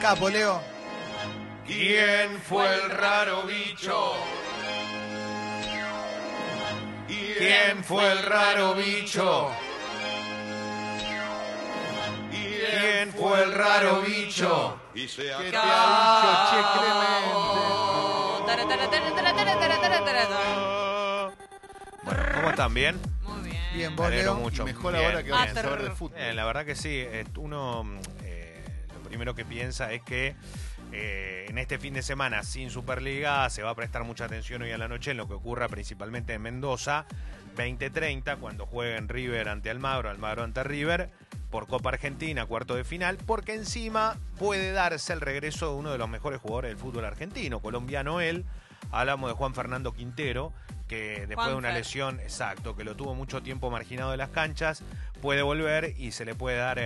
Capo, Leo. ¿Quién fue el raro bicho? ¿Quién fue el raro bicho? ¿Quién fue el raro bicho? Y se ¿Qué te acabó. ha. Bueno, ¿cómo están? ¿Bien? Muy bien. Bien, Me vos, alegro Leo. mucho. Mejor Bien, ahora que vamos a bien. saber de fútbol. Eh, la verdad que sí, eh, uno mm, primero que piensa es que eh, en este fin de semana sin Superliga se va a prestar mucha atención hoy a la noche en lo que ocurra principalmente en Mendoza, 20-30, cuando jueguen River ante Almagro, Almagro ante River, por Copa Argentina, cuarto de final, porque encima puede darse el regreso de uno de los mejores jugadores del fútbol argentino, colombiano él, hablamos de Juan Fernando Quintero, que después de una lesión, exacto, que lo tuvo mucho tiempo marginado de las canchas, puede volver y se le puede dar eh,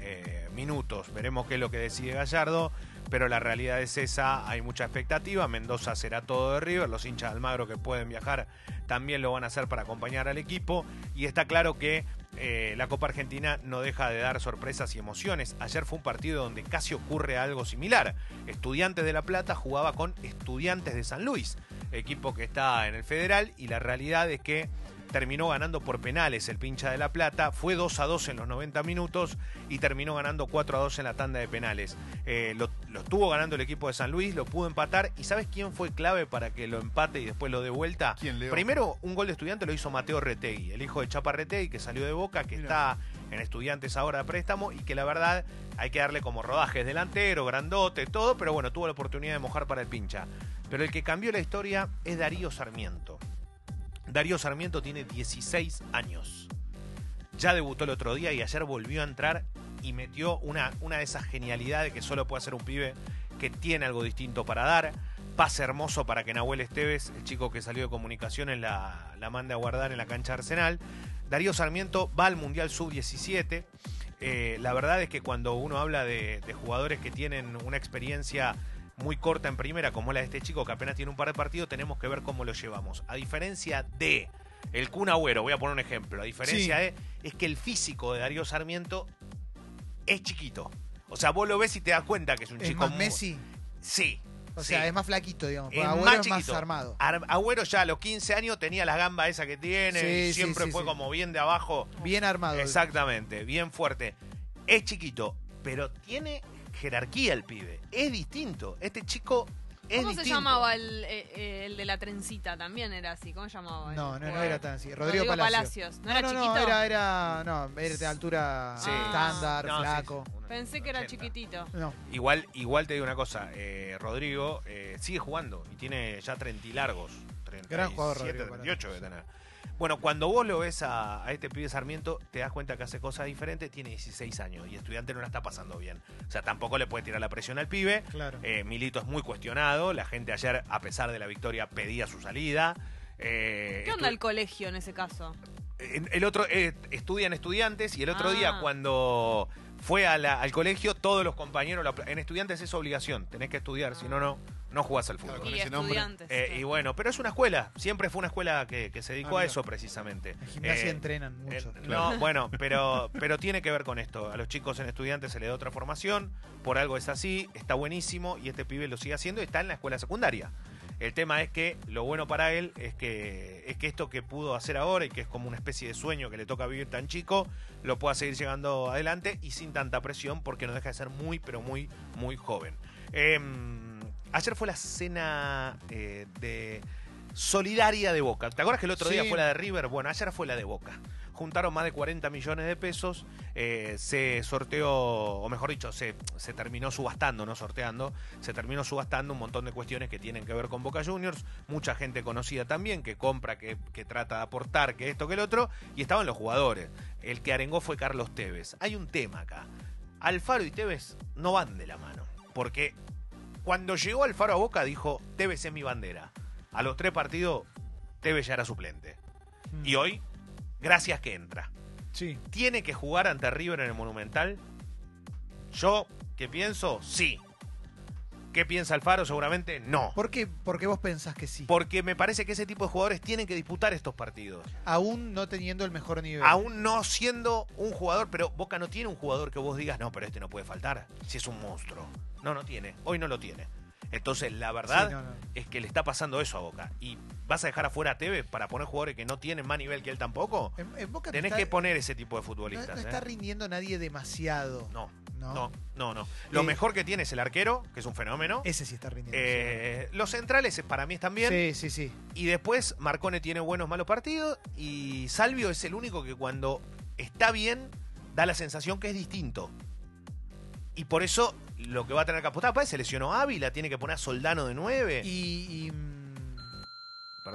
eh, minutos. Veremos qué es lo que decide Gallardo, pero la realidad es esa, hay mucha expectativa. Mendoza será todo de River, los hinchas de Almagro que pueden viajar también lo van a hacer para acompañar al equipo y está claro que eh, la Copa Argentina no deja de dar sorpresas y emociones. Ayer fue un partido donde casi ocurre algo similar. Estudiantes de La Plata jugaba con Estudiantes de San Luis, equipo que está en el Federal, y la realidad es que terminó ganando por penales el pincha de La Plata, fue 2 a 2 en los 90 minutos y terminó ganando 4 a 2 en la tanda de penales. Eh, lo, lo estuvo ganando el equipo de San Luis, lo pudo empatar y ¿sabes quién fue clave para que lo empate y después lo dé vuelta? ¿Quién, Leo? Primero, un gol de estudiante lo hizo Mateo Retegui, el hijo de Chapa Retegui, que salió de Boca, que está en estudiantes ahora de préstamo y que la verdad hay que darle como rodajes delantero, grandote, todo, pero bueno, tuvo la oportunidad de mojar para el pincha. Pero el que cambió la historia es Darío Sarmiento. Darío Sarmiento tiene 16 años. Ya debutó el otro día y ayer volvió a entrar y metió una, una de esas genialidades que solo puede hacer un pibe que tiene algo distinto para dar. Pase hermoso para que Nahuel Esteves, el chico que salió de comunicaciones, la, la mande a guardar en la cancha de Arsenal. Darío Sarmiento va al Mundial Sub-17. Eh, la verdad es que cuando uno habla de, de jugadores que tienen una experiencia muy corta en primera, como la de este chico que apenas tiene un par de partidos, tenemos que ver cómo lo llevamos. A diferencia de el Kun Agüero, voy a poner un ejemplo. A diferencia Sí. de es que el físico de Darío Sarmiento es chiquito. O sea, vos lo ves y te das cuenta que es un Es chico más muy- Messi. Sí. O sí. sea, es más flaquito, digamos. Es Agüero más es más chiquito. armado. Ar- Agüero ya a los 15 años tenía la gamba esa que tiene, Sí, y siempre sí, fue como bien de abajo. Bien armado. Exactamente, bien fuerte. Es chiquito, pero tiene jerarquía el pibe. Es distinto. Este chico es ¿Cómo se llamaba el, eh, eh, el de la trencita? También era así. ¿Cómo se llamaba? No, no, no era tan así. Rodrigo, Palacios. ¿No, era no, chiquito? no, era, era, no, era de altura Sí. estándar, No, flaco. sí, Pensé que era 80. chiquitito. No, Igual, igual te digo una cosa, eh, Rodrigo eh, sigue jugando y tiene ya 30 y largos. 37, Gran jugador, Rodrigo 38 debe tener. Bueno, cuando vos lo ves a, a este pibe Sarmiento, te das cuenta que hace cosas diferentes, tiene 16 años y estudiante no la está pasando bien. O sea, tampoco le puede tirar la presión al pibe. claro. Eh, Milito es muy cuestionado, la gente ayer, a pesar de la victoria, pedía su salida. Eh, ¿Qué onda el colegio en ese caso? el otro eh, estudian estudiantes y el otro Ah. día cuando fue a la- al colegio todos los compañeros en estudiantes es obligación tenés que estudiar si no no no jugás al fútbol Claro, con y ese nombre. estudiantes. Eh, y bueno pero es una escuela siempre fue una escuela que, que se dedicó Ah, a eso precisamente En gimnasia Eh, entrenan eh, mucho. no bueno pero pero tiene que ver con esto a los chicos en estudiantes se les da otra formación por algo es así está buenísimo y este pibe lo sigue haciendo y está en la escuela secundaria el tema es que lo bueno para él es que, es que esto que pudo hacer ahora y que es como una especie de sueño que le toca vivir tan chico, lo pueda seguir llegando adelante y sin tanta presión porque no deja de ser muy, pero muy, muy joven. Eh, ayer fue la cena eh, de solidaria de Boca. ¿Te acuerdas que el otro día fue la de River? Bueno, ayer fue la de Boca. Juntaron más de 40 millones de pesos, eh, se sorteó, o mejor dicho, se, se terminó subastando, no sorteando, se terminó subastando un montón de cuestiones que tienen que ver con Boca Juniors, mucha gente conocida también, que compra, que, que trata de aportar, que esto, que el otro, y estaban los jugadores. El que arengó fue Carlos Tevez. Hay un tema acá. Alfaro y Tevez no van de la mano, porque cuando llegó Alfaro a Boca dijo, Tevez es mi bandera. A los tres partidos, Tevez ya era suplente. Mm. Y hoy, gracias que entra. Sí. ¿Tiene que jugar ante River en el Monumental? Yo, que pienso, sí. ¿Qué piensa Alfaro? Seguramente no. ¿Por qué? Porque vos pensás que sí. Porque me parece que ese tipo de jugadores tienen que disputar estos partidos. Aún no teniendo el mejor nivel. Aún no siendo un jugador, pero Boca no tiene un jugador que vos digas, no, pero este no puede faltar, si es un monstruo. No, no tiene. Hoy no lo tiene. Entonces, la verdad Sí, no, no. es que le está pasando eso a Boca. ¿Y vas a dejar afuera a Tevez para poner jugadores que no tienen más nivel que él tampoco? En, en Boca te Tenés está- que poner ese tipo de futbolistas. no ¿eh? está rindiendo nadie demasiado. No, No. no, no, no. Lo Eh, mejor que tiene es el arquero, que es un fenómeno. Ese sí está rindiendo. Eh, los centrales eh, para mí están bien. sí, sí, sí. Y después Marcone tiene buenos, malos partidos. Y Salvio es el único que cuando está bien da la sensación que es distinto. Y por eso lo que va a tener que apostar, pues se lesionó Ávila, tiene que poner a Soldano de 9. Y, y, mm,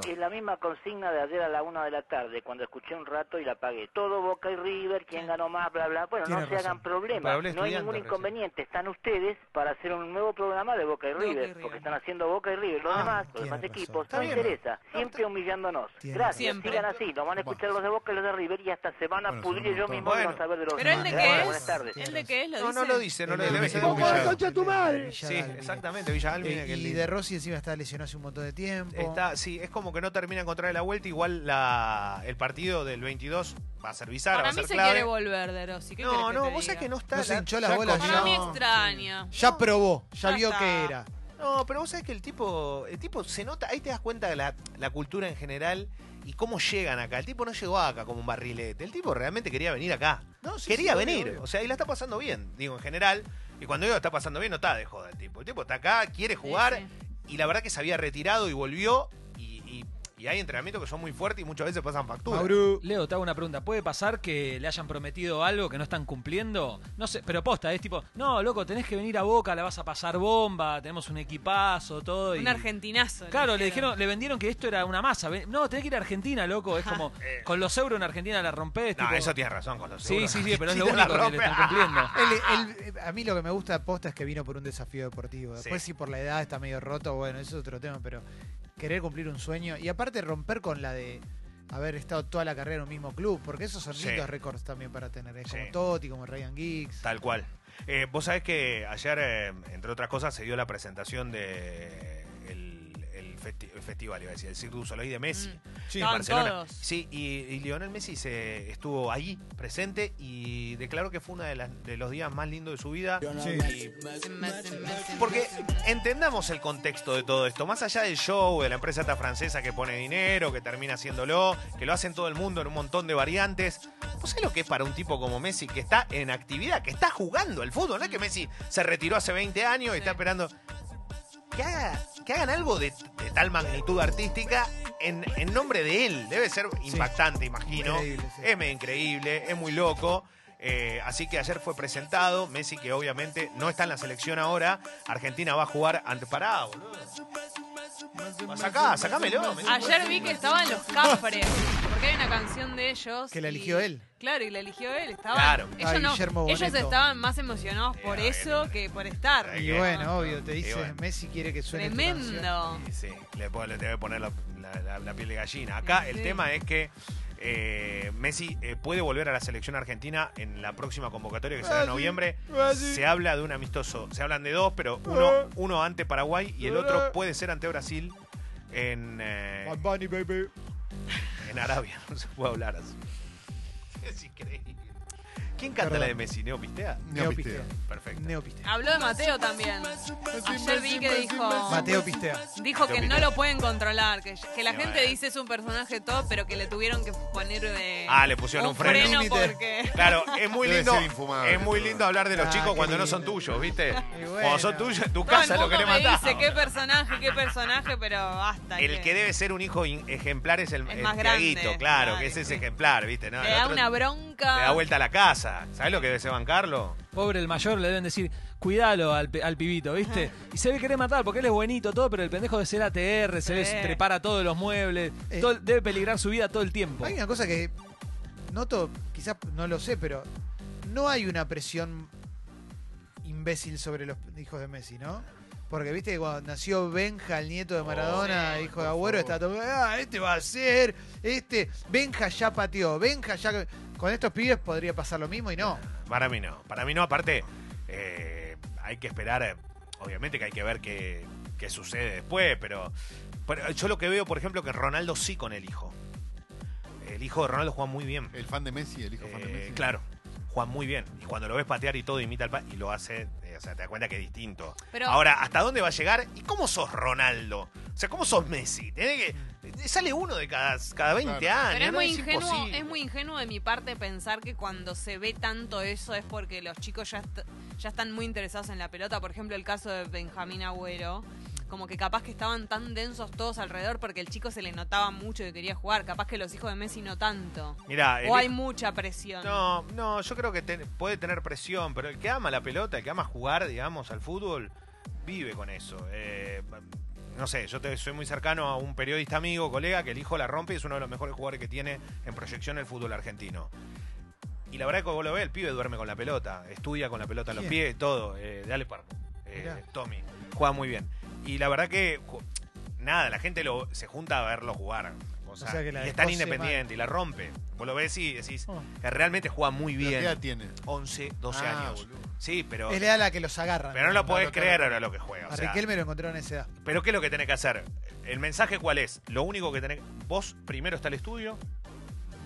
Es la misma consigna de ayer a la una de la tarde, cuando escuché un rato y la apagué. Todo Boca y River, quién ganó más, bla, bla. Bueno, Tiene no se razón. hagan problemas. No hay ningún recién. inconveniente. Están ustedes para hacer un nuevo programa de Boca y Boca y River, River. porque están haciendo Boca y River. Los Ah, demás, los demás razón. equipos, no interesa. Siempre humillándonos. Tiene Gracias, Siempre. sigan así. Nos van a escuchar los de Boca y los de River y hasta se van a Bueno, pudrir yo mismo y Bueno. a saber de los ¿Pero demás. él de qué es? ¿Él de qué es? ¿Lo No, dice? no lo dice, no lo el- el- el- Villa- concha tu madre. Sí, exactamente, Villa Eh, y líder. de Rossi encima está lesionado hace un montón de tiempo. Está, sí, es como que no termina de encontrar la vuelta. Igual la, el partido del va a ser va Para a mí ser se clave. quiere volver de Rossi. ¿Qué No, que no, te vos diga? sabés que no está. No se la- hinchó las ya bolas. Para mí extraña. Ya probó, ya, Ya vio está. que era. No, pero vos sabés que el tipo, el tipo se nota, ahí te das cuenta de la, la cultura en general y cómo llegan acá. El tipo no llegó acá como un barrilete, el tipo realmente quería venir acá. No, sí, quería sí, obvio, venir, obvio. o sea, y la está pasando bien, digo, en general. Y cuando digo está pasando bien, no está de joda el tipo. El tipo está acá, quiere jugar Sí, y la verdad que se había retirado y volvió y, hay entrenamientos que son muy fuertes y muchas veces pasan factura. Mauro. Leo, te hago una pregunta. ¿Puede pasar que le hayan prometido algo que no están cumpliendo? No sé, pero posta, es tipo, no, loco, tenés que venir a Boca, la vas a pasar bomba, tenemos un equipazo, todo. y- Un argentinazo. Claro, le dijeron, le vendieron que esto era una masa. No, tenés que ir a Argentina, loco. Es como, con los euros en Argentina la rompés. No, tipo- eso tienes razón con los Sí, seguros. sí, sí, pero es lo único que le están cumpliendo. Él- a mí lo que me gusta de Posta es que vino por un desafío deportivo. Después, Sí. si por la edad está medio roto, bueno, eso es otro tema, pero querer cumplir un sueño y aparte romper con la de haber estado toda la carrera en un mismo club, porque esos son Sí. lindos récords también para tener. Es Sí. como Totti, como Ryan Giggs. Tal cual. Eh, Vos sabés que ayer, eh, entre otras cosas, se dio la presentación de festi- festival, iba a decir, el Cirque du Soleil de Messi. Mm. Sí, Barcelona. todos. Sí, y, y Lionel Messi se estuvo ahí presente y declaró que fue uno de, las- de los días más lindos de su vida. Y- porque entendamos el contexto de todo esto. Más allá del show, de la empresa esta francesa que pone dinero, que termina haciéndolo, que lo hacen todo el mundo en un montón de variantes. ¿Vos sabés lo que es para un tipo como Messi que está en actividad, que está jugando al fútbol? No es que Messi se retiró hace 20 años y está esperando. Que, haga- que hagan algo de, de tal magnitud artística en, en nombre de él. Debe ser impactante, imagino. Increíble, sí. Es medio increíble, es muy loco. Eh, así que ayer fue presentado. Messi, que obviamente no está en la selección ahora. Argentina va a jugar ante Pará, boludo. Sacá, sacámelo. Messi. Ayer vi que estaban los Cafres, porque hay una canción de ellos. Que la y- eligió él. Claro, y la eligió él. Estaban, Claro. Ellos, no- Guillermo ellos estaban más emocionados por Eh, eso que por estar. Y bueno, obvio, te dice bueno. Messi quiere que suene tu. Tremendo. Sí, sí, le, puedo- le debe poner la, la- la- la piel de gallina. Acá el tema es que eh, Messi eh, puede volver a la selección argentina en la próxima convocatoria que será en noviembre. Se habla de un amistoso. Se hablan de dos, pero uno, uno ante Paraguay y el otro puede ser ante Brasil en, eh, Bunny, baby. En Arabia. No se puede hablar así. Es increíble. ¿Quién canta Perdón. la de Messi? ¿Neo Pistea? Neopistea. Perfecto. Neopistea. Habló de Mateo también. Ayer vi que dijo. Mateo Pistea. Dijo que no lo pueden controlar, que, que la gente bueno. dice es un personaje top, pero que le tuvieron que poner eh, Ah, le pusieron un freno. Límite. porque Claro, es muy Debe lindo. ser infumable. Es muy lindo hablar de los Ah, chicos qué cuando no lindo. son tuyos, ¿viste? Y bueno. Cuando son tuyos, tu todo casa lo querés me matar. dice qué personaje, qué personaje, pero basta. El que debe ser un hijo in- ejemplar es el, Es el más grande, Tiaguito, claro, claro, que es ese sí. ejemplar, ¿viste? No, le el da otro una bronca. Le da vuelta a la casa. ¿Sabes lo que debe ser bancarlo? Pobre el mayor, le deben decir, cuidalo al, pe- al pibito, ¿viste? Y se ve querer matar porque él es buenito, todo, pero el pendejo de ser ATR, se ve Sí. trepar a todos los muebles, Eh. todo- debe peligrar su vida todo el tiempo. Hay una cosa que noto, quizás no lo sé, pero no hay una presión imbécil sobre los hijos de Messi, ¿no? Porque viste que cuando nació Benja, el nieto de Maradona, hijo de Agüero, está todo, ah, este va a ser, este, Benja ya pateó, Benja ya... Con estos pibes podría pasar lo mismo y no. Para mí no. Para mí no, aparte, eh, hay que esperar. eh, obviamente que hay que ver qué, qué sucede después, pero, pero yo lo que veo, por ejemplo, que Ronaldo sí con el hijo. El hijo de Ronaldo juega muy bien. El fan de Messi, el hijo fan de Eh, Messi. claro, juega muy bien. Y cuando lo ves patear y todo, imita al pa y lo hace, eh, o sea, te das cuenta que es distinto. Pero- Ahora, ¿hasta dónde va a llegar? ¿Y cómo sos Ronaldo? O sea, ¿cómo sos Messi? Tenés que, eh, sale uno de cada, cada 20 Claro. años. Pero es ¿no? muy, ingenuo, imposible. es muy ingenuo de mi parte pensar que cuando se ve tanto eso es porque los chicos ya, est- ya están muy interesados en la pelota. Por ejemplo, el caso de Benjamín Agüero. Como que capaz que estaban tan densos todos alrededor porque el chico se le notaba mucho que quería jugar. Capaz que los hijos de Messi no tanto. Mirá, el O hay mucha presión. No, no, yo creo que te- puede tener presión, pero el que ama la pelota, el que ama jugar, digamos, al fútbol, vive con eso. Eh, no sé, yo te, soy muy cercano a un periodista amigo, colega, que el hijo la rompe y es uno de los mejores jugadores que tiene en proyección el fútbol argentino. Y la verdad que vos lo ves, el pibe duerme con la pelota, estudia con la pelota en los pies, todo. Eh, dale par. Eh. Tommy, juega muy bien. Y la verdad que, nada, la gente lo, se junta a verlo jugar. O sea, sea que la y es tan independiente y la rompe. Vos lo ves y decís, Oh. que realmente juega muy ¿Pero bien. ¿Qué edad tiene? 11, 12 Ah, años. boludo. Sí, pero, Es la edad a la que los agarran. pero no lo podés creer ahora lo que juega. o A sea, Riquelme lo encontraron a esa edad. pero ¿qué es lo que tenés que hacer? El mensaje cuál es? Lo único que tenés... Vos primero está el estudio.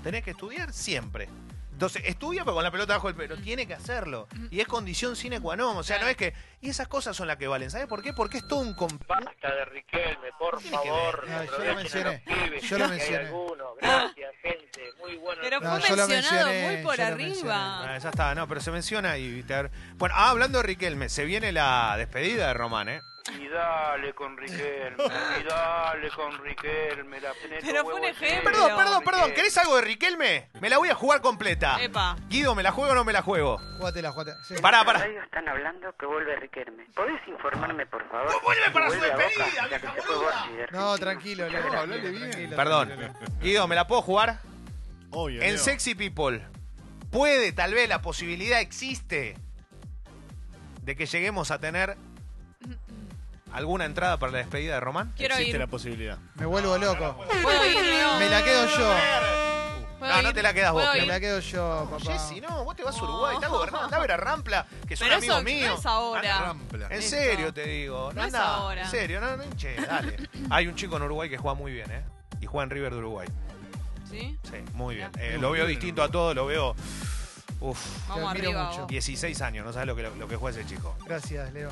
Tenés que estudiar siempre. Entonces, estudia pero con la pelota bajo el pelo. Tiene que hacerlo. Y es condición sine qua non. O sea, no es que... Y esas cosas son las que valen. ¿Sabes por qué? Porque es todo un... comp- Basta de Riquelme, por favor. No, yo lo mencioné. Yo lo mencioné. algunos. Gracias. Muy bueno. Pero No, fue yo lo mencionado mencioné, muy por yo lo arriba. mencioné. Ah, ya está, no, pero se menciona y... te- Bueno, ah, hablando de Riquelme, se viene la despedida de Román, ¿eh? Y dale con Riquelme, y dale con Riquelme. La tenés Pero los fue un huevos ejemplo. Perdón, perdón, perdón. Riquelme. ¿Querés algo de Riquelme? Me la voy a jugar completa. Epa. Guido, ¿me la juego o no me la juego? Jugátela, jugátela. Sí. Pará, pará. radio están hablando que vuelve Riquelme. ¿Podés informarme, por favor? ¡No vuelve si para su vuelve a Boca, despedida, ya que vieja se fue boluda! Borgi de No, Argentina? tranquilo, Leo. Perdón. Guido, ¿me la puedo jugar? Obvio. En Leo. Sexy People, puede, tal vez, la posibilidad existe de que lleguemos a tener alguna entrada para la despedida de Román. Quiero Existe ir. la posibilidad. Me vuelvo loco. ¿Puedo ir, Leo? Me la quedo yo. ¿Puedo No, no ir? te la quedas vos, ¿Puedo Me ir? la quedo yo, papá. Jessy, no, vos te vas a Uruguay, estás gobernando, andá a ver a Rampla, que son Pero amigos eso míos. no es ahora. Rampla. En serio te digo, no, No es andá, ahora. En serio, no, no hinche, dale. Hay un chico en Uruguay que juega muy bien, ¿eh? Y juega en River de Uruguay. ¿Sí? Sí, muy bien. Eh, lo veo distinto a todo, lo veo. Uf, Vamos admiro arriba. mucho. vos. 16 años, no sabes lo que, lo que juega ese chico. Gracias, Leo.